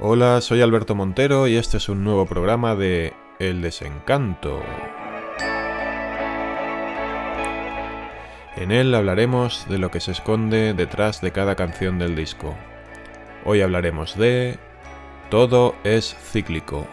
Hola, soy Alberto Montero y este es un nuevo programa de El desencanto. En él hablaremos de lo que se esconde detrás de cada canción del disco. Hoy hablaremos de Todo es cíclico.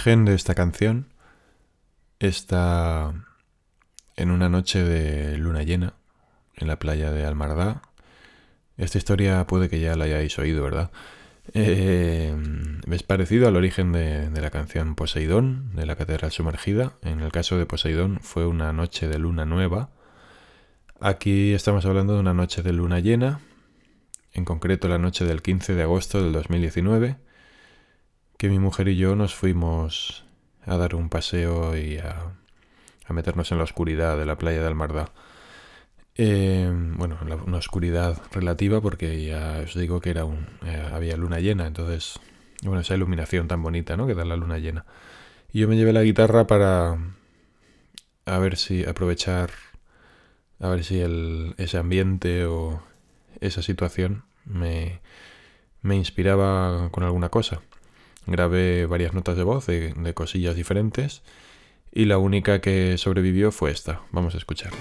Origen de esta canción está en una noche de luna llena en la playa de Almardá. Esta historia puede que ya la hayáis oído, ¿verdad? Eh, es parecido al origen de, la canción Poseidón, de la Catedral Sumergida. En el caso de Poseidón fue una noche de luna nueva. Aquí estamos hablando de una noche de luna llena, en concreto la noche del 15 de agosto del 2019 que mi mujer y yo nos fuimos a dar un paseo y a, meternos en la oscuridad de la playa de Almardá. Eh, bueno, una oscuridad relativa porque ya os digo que era un, eh, había luna llena, entonces, bueno, esa iluminación tan bonita, ¿no? Que da la luna llena. Y yo me llevé la guitarra para a ver si aprovechar, a ver si el, ese ambiente o esa situación me, me inspiraba con alguna cosa. Grabé varias notas de voz de, cosillas diferentes y la única que sobrevivió fue esta. Vamos a escucharla.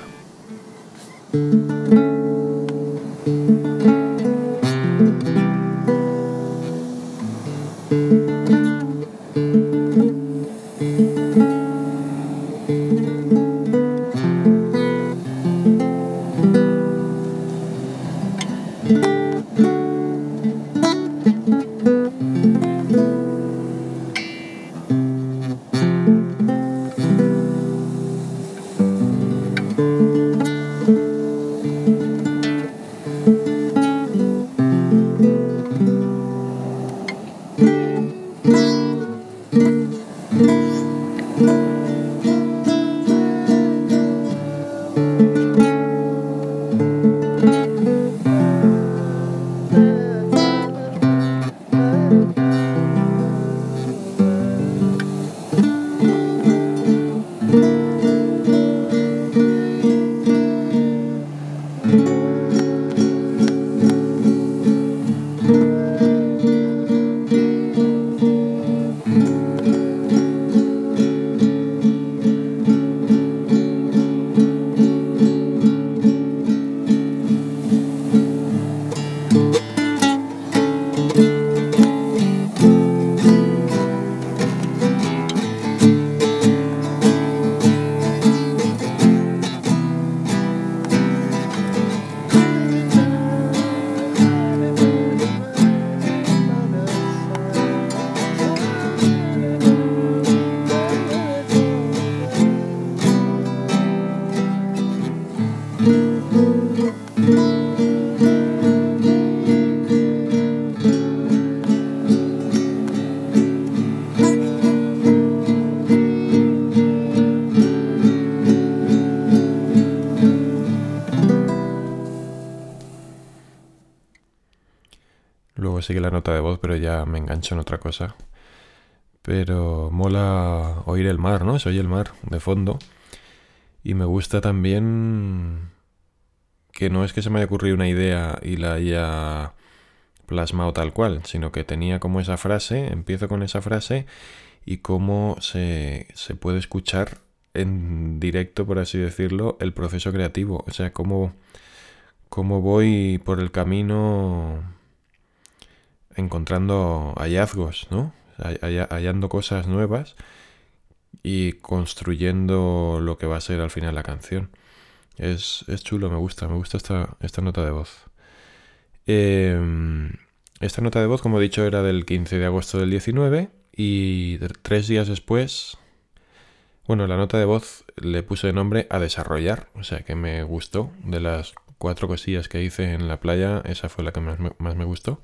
Sigue la nota de voz, pero ya me engancho en otra cosa. Pero mola oír el mar, ¿no? Se oye el mar de fondo. Y me gusta también que no es que se me haya ocurrido una idea y la haya plasmado tal cual, sino que tenía como esa frase, empiezo con esa frase y cómo se, se puede escuchar en directo, por así decirlo, el proceso creativo. O sea, cómo, cómo voy por el camino encontrando hallazgos, ¿no? Hallando cosas nuevas y construyendo lo que va a ser al final la canción. Es, chulo, me gusta, me gusta esta, esta nota de voz. Em, esta nota de voz, como he dicho, era del 15 de agosto del 19 y tres días después, bueno, la nota de voz le puse de nombre a desarrollar, o sea que me gustó. De las cuatro cosillas que hice en la playa, esa fue la que más más me gustó.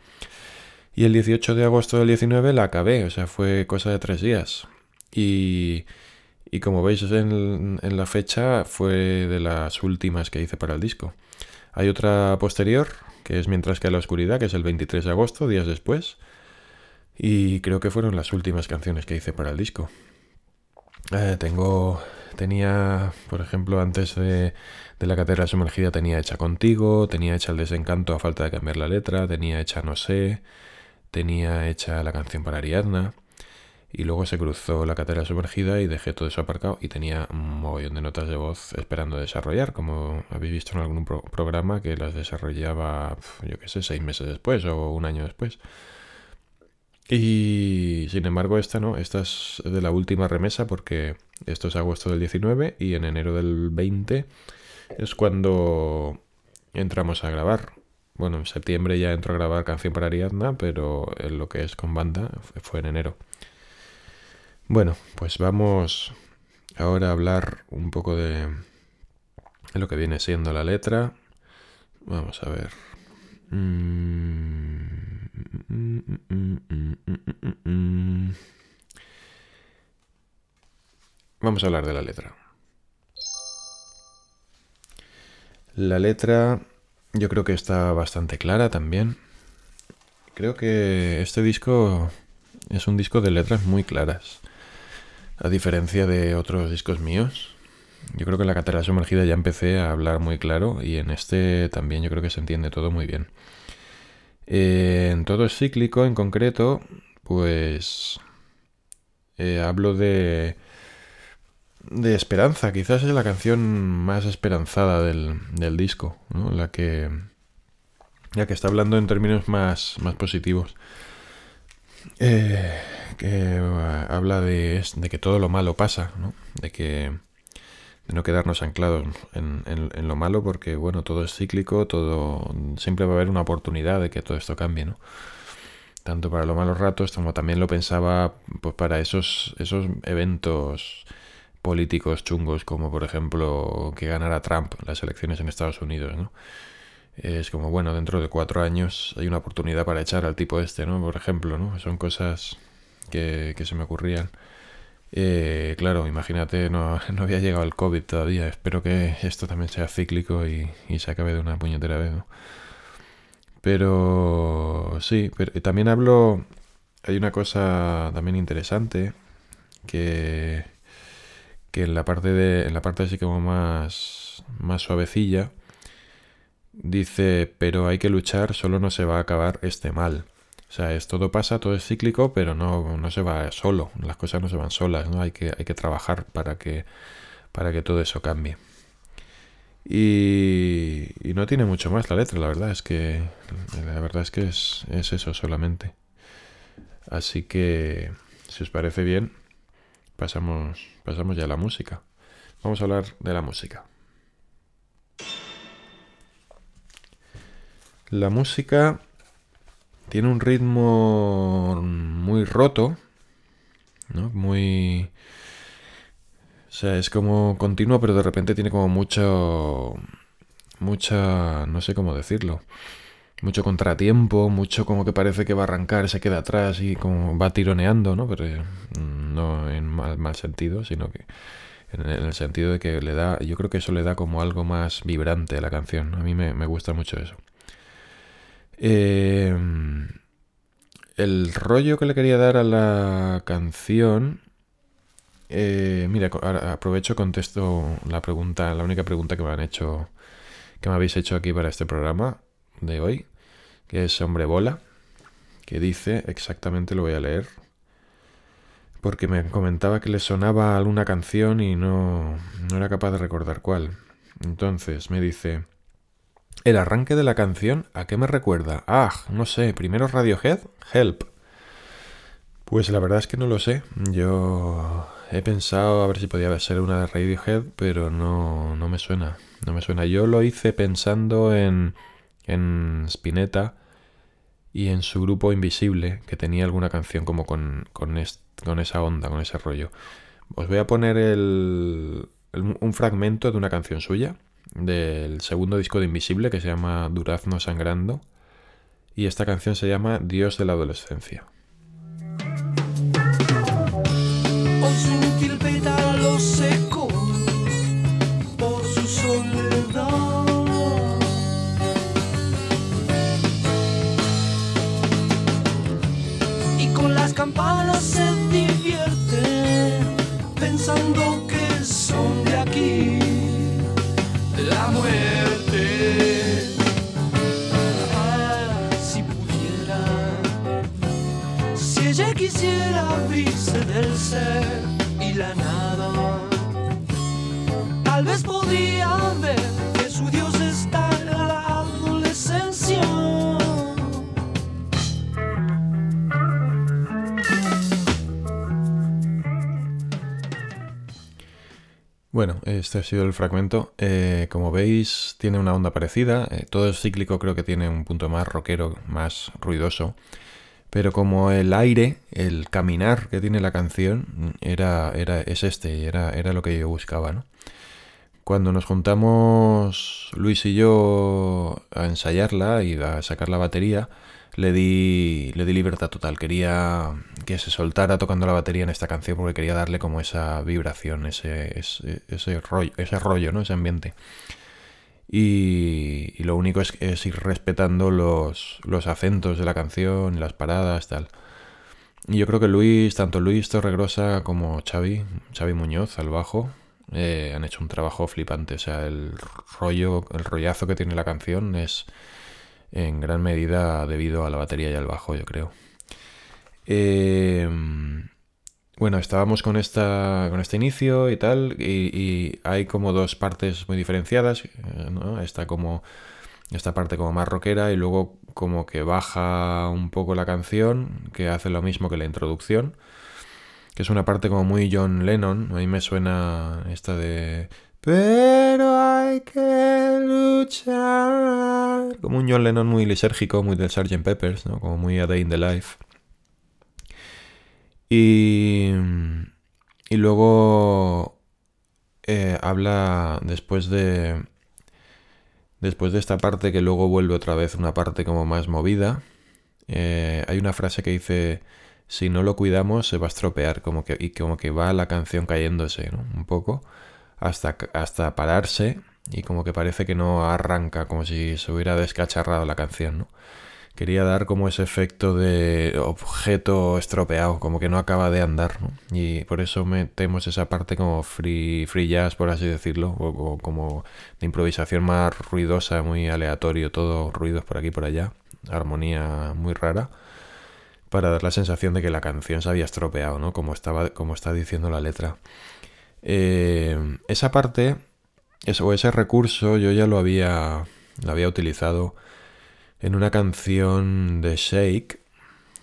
Y el 18 de agosto del 19 la acabé, o sea, fue cosa de tres días. Y y como veis en, la fecha fue de las últimas que hice para el disco. Hay otra posterior, que es Mientras que la oscuridad, que es el 23 de agosto, días después. Y creo que fueron las últimas canciones que hice para el disco. Eh, tengo. Tenía, por ejemplo, antes de, de la catedral sumergida tenía hecha contigo, tenía hecha el desencanto a falta de cambiar la letra, tenía hecha no sé, tenía hecha la canción para Ariadna. Y luego se cruzó la catedral sumergida y dejé todo eso aparcado y tenía un mogollón de notas de voz esperando desarrollar, como habéis visto en algún programa que las desarrollaba, yo qué sé, seis meses después o un año después. Y sin embargo esta no, esta es de la última remesa porque esto es agosto del 19 y en enero del 20 es cuando entramos a grabar. Bueno, en septiembre ya entro a grabar Canción para Ariadna, pero en lo que es con banda fue en enero. Bueno, pues vamos ahora a hablar un poco de, lo que viene siendo la letra. Vamos a ver. Vamos a hablar de la letra. La letra yo creo que está bastante clara también. Creo que este disco es un disco de letras muy claras. A diferencia de otros discos míos, yo creo que en la catedral sumergida ya empecé a hablar muy claro y en este también yo creo que se entiende todo muy bien. en todo es cíclico en concreto, pues eh, hablo de de esperanza. Quizás es la canción más esperanzada del, del disco, ¿no? la que ya que está hablando en términos más, más positivos. Eh, que uh, habla de, que todo lo malo pasa, ¿no? De que de no quedarnos anclados en, en, lo malo porque, bueno, todo es cíclico, todo siempre va a haber una oportunidad de que todo esto cambie, ¿no? Tanto para los malos ratos como también lo pensaba pues para esos, esos eventos políticos chungos como por ejemplo que ganara Trump las elecciones en Estados Unidos, ¿no? Es como, bueno, dentro de cuatro años hay una oportunidad para echar al tipo este, ¿no? Por ejemplo, ¿no? Son cosas que, se me ocurrían. Eh, claro, imagínate, no, no, había llegado el COVID todavía. Espero que esto también sea cíclico y, se acabe de una puñetera vez. Pero sí, pero también hablo. Hay una cosa también interesante que, que en la parte de en la parte así como más más suavecilla dice, pero hay que luchar, solo no se va a acabar este mal. O sea, es todo pasa, todo es cíclico, pero no, no se va solo, las cosas no se van solas, ¿no? Hay que, hay que trabajar para que, para que todo eso cambie. Y, y, no tiene mucho más la letra, la verdad es que la verdad es que es, es eso solamente. Así que, si os parece bien, pasamos, pasamos ya a la música. Vamos a hablar de la música. La música tiene un ritmo muy roto, ¿no? Muy... O sea, es como continuo, pero de repente tiene como mucho... Mucha... no sé cómo decirlo. Mucho contratiempo, mucho como que parece que va a arrancar, se queda atrás y como va tironeando, ¿no? Pero mm, no en mal, sentido, sino que en el sentido de que le da, yo creo que eso le da como algo más vibrante a la canción. A mí me gusta mucho eso. Eh, el rollo que le quería dar a la canción. Eh, mira, aprovecho, contesto la pregunta, la única pregunta que me han hecho, que me habéis hecho aquí para este programa de hoy, que es Hombre Bola, que dice exactamente, lo voy a leer, porque me comentaba que le sonaba alguna canción y no, no era capaz de recordar cuál. Entonces me dice, el arranque de la canción, ¿a qué me recuerda? Ah, no sé, primero Radiohead, Help. Pues la verdad es que no lo sé. Yo he pensado a ver si podía ser una de Radiohead, pero no, no me suena. No me suena. Yo lo hice pensando en, en Spinetta y en su grupo Invisible, que tenía alguna canción como con, con, esa onda, con ese rollo. Os voy a poner un fragmento de una canción suya del segundo disco de Invisible que se llama Durazno Sangrando y esta canción se llama Dios de la Adolescencia. Bueno, este ha sido el fragmento. Eh, como veis, tiene una onda parecida. Eh, todo es cíclico creo que tiene un punto más rockero, más ruidoso. Pero como el aire, el caminar que tiene la canción, era, era, es este, era, era lo que yo buscaba, ¿no? Cuando nos juntamos Luis y yo a ensayarla y a sacar la batería, le di, le di libertad total. Quería que se soltara tocando la batería en esta canción porque quería darle como esa vibración, ese, ese, rollo, ese rollo, ¿no? Ese ambiente. Y, lo único es, es, ir respetando los, los acentos de la canción, las paradas, tal. Y yo creo que Luis, tanto Luis Torregrosa como Xavi, Xavi Muñoz al bajo, eh, han hecho un trabajo flipante. O sea, el rollo, el rollazo que tiene la canción es en gran medida debido a la batería y al bajo, yo creo. Eh, bueno, estábamos con, esta, con este inicio y tal, y, hay como dos partes muy diferenciadas, eh, ¿no? Está como esta parte como más rockera y luego como que baja un poco la canción, que hace lo mismo que la introducción, que es una parte como muy John Lennon, a mí me suena esta de... Pero hay que luchar. Como un John Lennon muy lisérgico, muy del Sgt. Peppers, ¿no? Como muy A Day in the Life. Y, y luego eh, habla después de... Después de esta parte que luego vuelve otra vez una parte como más movida, eh, hay una frase que dice, si no lo cuidamos se va a estropear, como que, y como que va la canción cayéndose, ¿no? Un poco, hasta, hasta pararse y como que parece que no arranca, como si se hubiera descacharrado la canción, ¿no? quería dar como ese efecto de objeto estropeado, como que no acaba de andar, ¿no? Y por eso metemos esa parte como free, free jazz, por así decirlo, o, como de improvisación más ruidosa, muy aleatorio, todo ruidos por aquí y por allá, armonía muy rara, para dar la sensación de que la canción se había estropeado, ¿no? Como, estaba, como está diciendo la letra. Eh, esa parte, o ese recurso, yo ya lo había, lo había utilizado en una canción de Shake,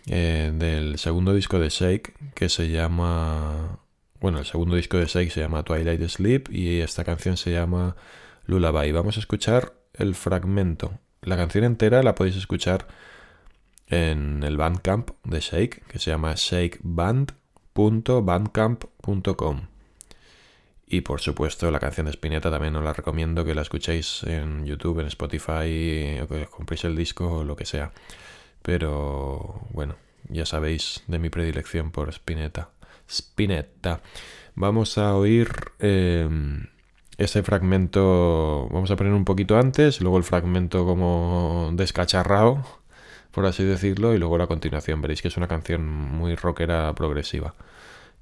eh, del segundo disco de Shake, que se llama... Bueno, el segundo disco de Shake se llama Twilight Sleep y esta canción se llama Lullaby. Vamos a escuchar el fragmento. La canción entera la podéis escuchar en el Bandcamp de Shake, que se llama shakeband.bandcamp.com. Y por supuesto la canción de Spinetta también os la recomiendo que la escuchéis en YouTube, en Spotify, o que compréis el disco o lo que sea. Pero bueno, ya sabéis de mi predilección por Spinetta. Spinetta. Vamos a oír em, ese fragmento, vamos a poner un poquito antes, luego el fragmento como descacharrado por así decirlo, y luego la continuación. Veréis que es una canción muy rockera progresiva,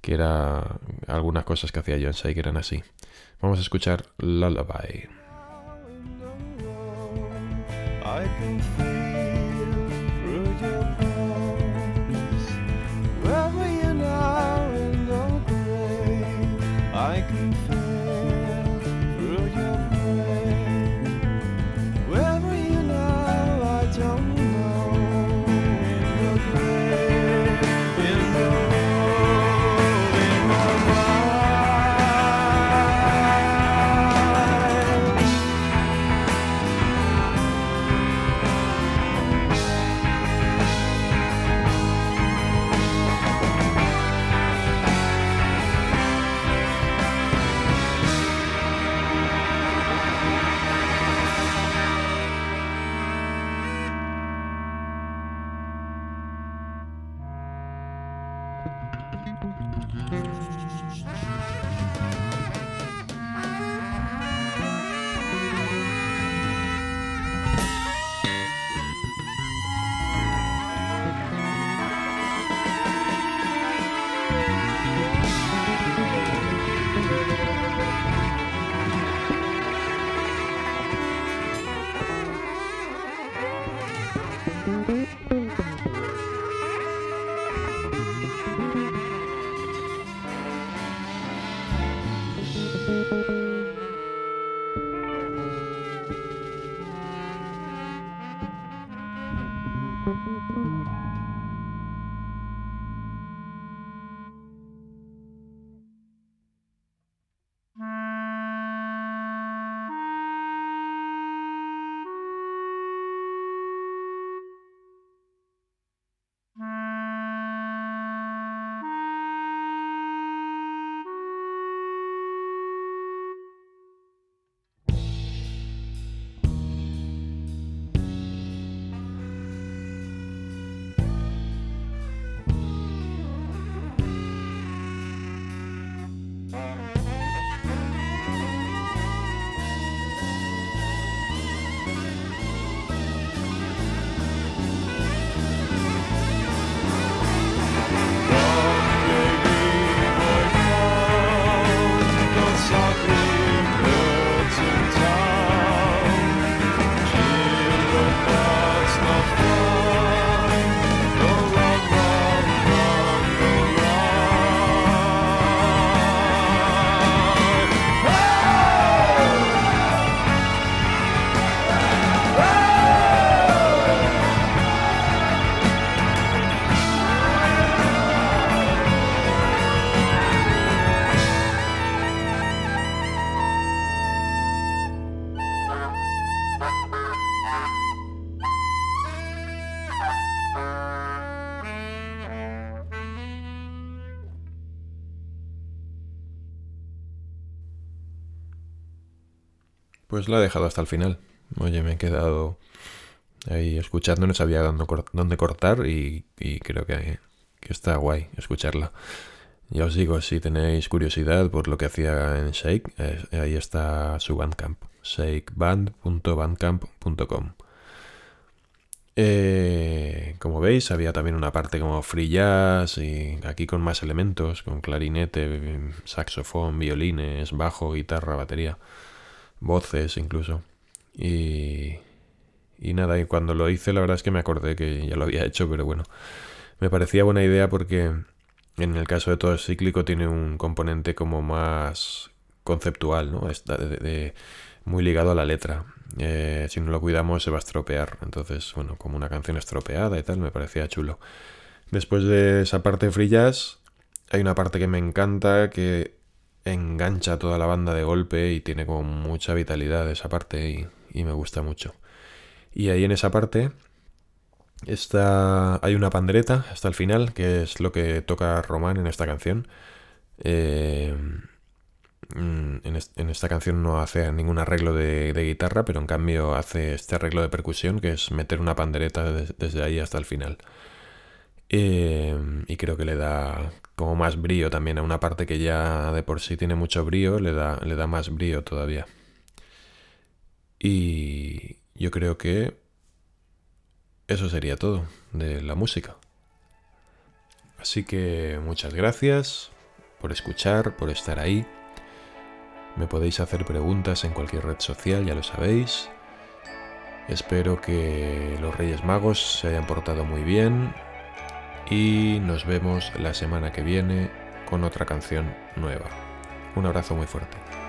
que era algunas cosas que hacía John Say que eran así. Vamos a escuchar Lullaby. Pues la he dejado hasta el final. Oye, me he quedado ahí escuchando, no sabía dónde, cor- dónde cortar y, creo que, que está guay escucharla. Ya os digo, si tenéis curiosidad por lo que hacía en Shake, eh, ahí está su Bandcamp, shakeband.bandcamp.com. Eh, como veis, había también una parte como free jazz y aquí con más elementos, con clarinete, saxofón, violines, bajo, guitarra, batería, voces incluso. Y, y nada, y cuando lo hice la verdad es que me acordé que ya lo había hecho, pero bueno, me parecía buena idea porque en el caso de todo cíclico tiene un componente como más conceptual, ¿no? Está de- muy ligado a la letra. Eh, si no lo cuidamos se va a estropear. Entonces, bueno, como una canción estropeada y tal, me parecía chulo. Después de esa parte de jazz, hay una parte que me encanta que engancha toda la banda de golpe y tiene como mucha vitalidad esa parte y, me gusta mucho. Y ahí en esa parte está, hay una pandereta hasta el final, que es lo que toca Román en esta canción. Eh, mm, en, es- en esta canción no hace ningún arreglo de, guitarra, pero en cambio hace este arreglo de percusión, que es meter una pandereta des- desde ahí hasta el final. Eh, y creo que le da como más brío también a una parte que ya de por sí tiene mucho brío, le da, le da más brío todavía. Y yo creo que eso sería todo de la música. Así que muchas gracias por escuchar, por estar ahí. Me podéis hacer preguntas en cualquier red social, ya lo sabéis. Espero que los Reyes Magos se hayan portado muy bien y nos vemos la semana que viene con otra canción nueva. Un abrazo muy fuerte.